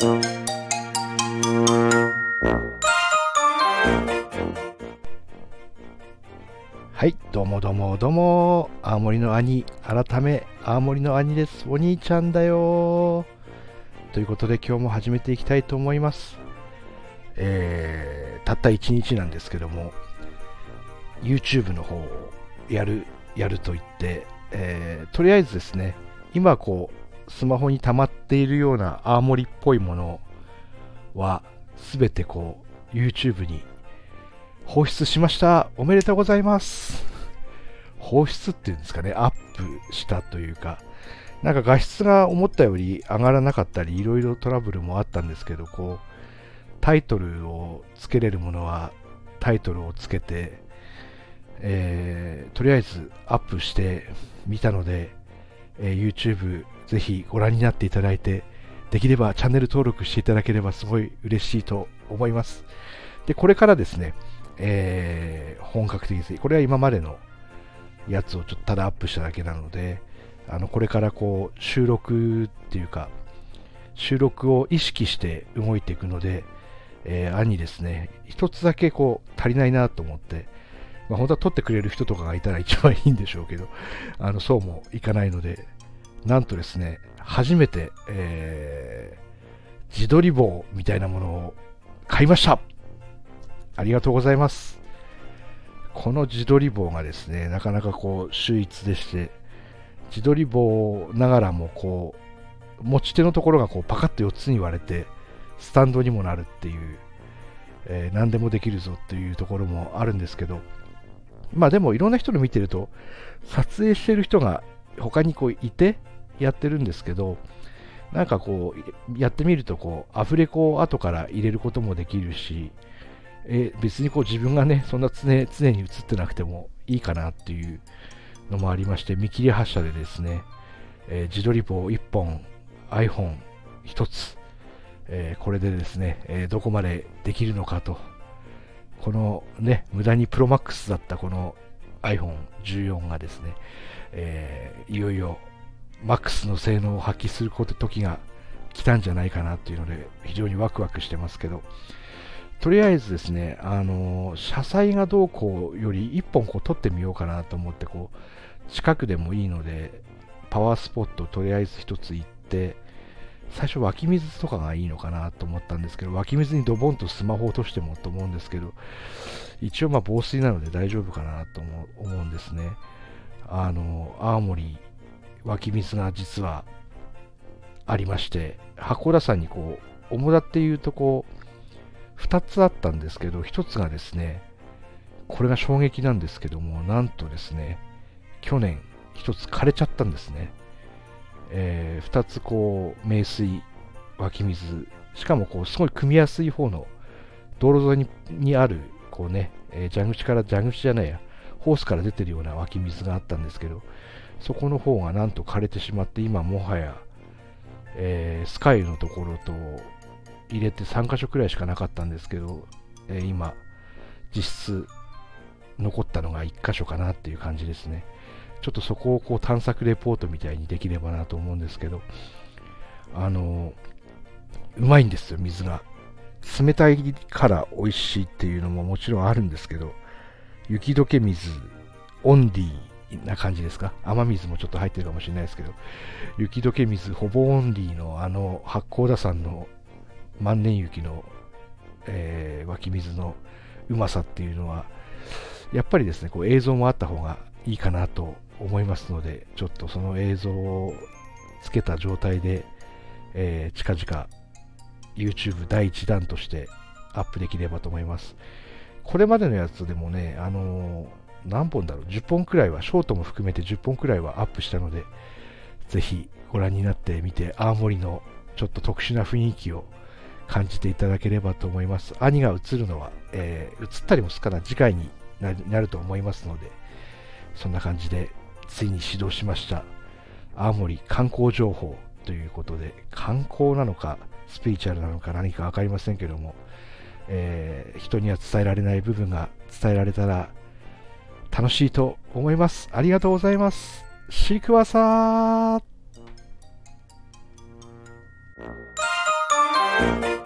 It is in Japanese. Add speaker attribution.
Speaker 1: はい、どうもどうもどうも、青森の兄、改め、青森の兄です。お兄ちゃんだよということで今日も始めていきたいと思います。えー、たった1日なんですけども、YouTube の方をやる、やると言って、えー、とりあえずですね、今こう、スマホに溜まっているような青森っぽいものは、すべてこう、YouTube に放出しました。おめでとうございます。放出っていうんですかね、アップしたというか、なんか画質が思ったより上がらなかったり、いろいろトラブルもあったんですけど、こう、タイトルをつけれるものはタイトルをつけて、えー、とりあえずアップしてみたので、えー、YouTube ぜひご覧になっていただいて、できればチャンネル登録していただければすごい嬉しいと思います。で、これからですね、えー、本格的に、これは今までのやつをちょっとただアップしただけなので、あのこれからこう収録っていうか、収録を意識して動いていくので、えー、兄ですね、一つだけこう足りないなと思って、まあ、本当は撮ってくれる人とかがいたら一番いいんでしょうけど、あのそうもいかないので、なんとですね、初めて、えー、自撮り棒みたいなものを買いましたありがとうございます。この自撮り棒がですね、なかなかこう、秀逸でして、自撮り棒ながらもこう、持ち手のところがこうパカッと4つに割れて、スタンドにもなるっていう、えー、何でもできるぞっていうところもあるんですけど、まあでもいろんな人の見てると、撮影してる人が他にこういてやってるんですけど、なんかこう、やってみるとこう、アフレコを後から入れることもできるし、え別にこう自分がね、そんな常常に映ってなくてもいいかなっていうのもありまして、見切り発車でですね、えー、自撮り棒1本、iPhone1 つ、えー、これでですね、えー、どこまでできるのかと、このね、無駄にプロマックスだったこの iPhone14 がですね、えいよいよマックスの性能を発揮する時が来たんじゃないかなっていうので、非常にワクワクしてますけど、とりあえずですね、あの車載がどうこうより1本こう取ってみようかなと思って、こう、近くでもいいので、パワースポットとりあえず1つ行って、最初湧き水とかがいいのかなと思ったんですけど、湧き水にドボンとスマホ落としてもと思うんですけど、一応まあ防水なので大丈夫かなと思うんですね。あの、青森湧き水が実はありまして、函館山にこう、主だっていうとこう、2つあったんですけど、1つがですね、これが衝撃なんですけども、なんとですね、去年1つ枯れちゃったんですね。えー、2つこう、名水、湧き水、しかもこう、すごい組みやすい方の道路沿いにある、こうね、えー、蛇口から、蛇口じゃないや、ホースから出てるような湧き水があったんですけど、そこの方がなんと枯れてしまって、今もはや、えー、スカイのところと、入れて3箇所くらいしかなかったんですけど、えー、今、実質残ったのが1箇所かなっていう感じですね。ちょっとそこをこう探索レポートみたいにできればなと思うんですけど、あのうまいんですよ、水が。冷たいから美味しいっていうのももちろんあるんですけど、雪解け水、オンディな感じですか？雨水もちょっと入ってるかもしれないですけど、雪解け水、ほぼオンリーのあの八甲田山の万年雪の、えー、湧き水のうまさっていうのは、やっぱりですね、こう映像もあった方がいいかなと思いますので、ちょっとその映像をつけた状態で、えー、近々 YouTube 第1弾としてアップできればと思います。これまでのやつでもね、あのー、何本だろう、10本くらいは、ショートも含めて10本くらいはアップしたので、ぜひご覧になってみて、青森のちょっと特殊な雰囲気を感じていただければと思います。兄が映るのは、えー、映ったりもすかな次回になると思いますので、そんな感じで、ついに始動しました。青森観光情報ということで、観光なのか、スピリチュアルなのか何か分かりませんけども、えー、人には伝えられない部分が伝えられたら楽しいと思います。ありがとうございます。シークワーサー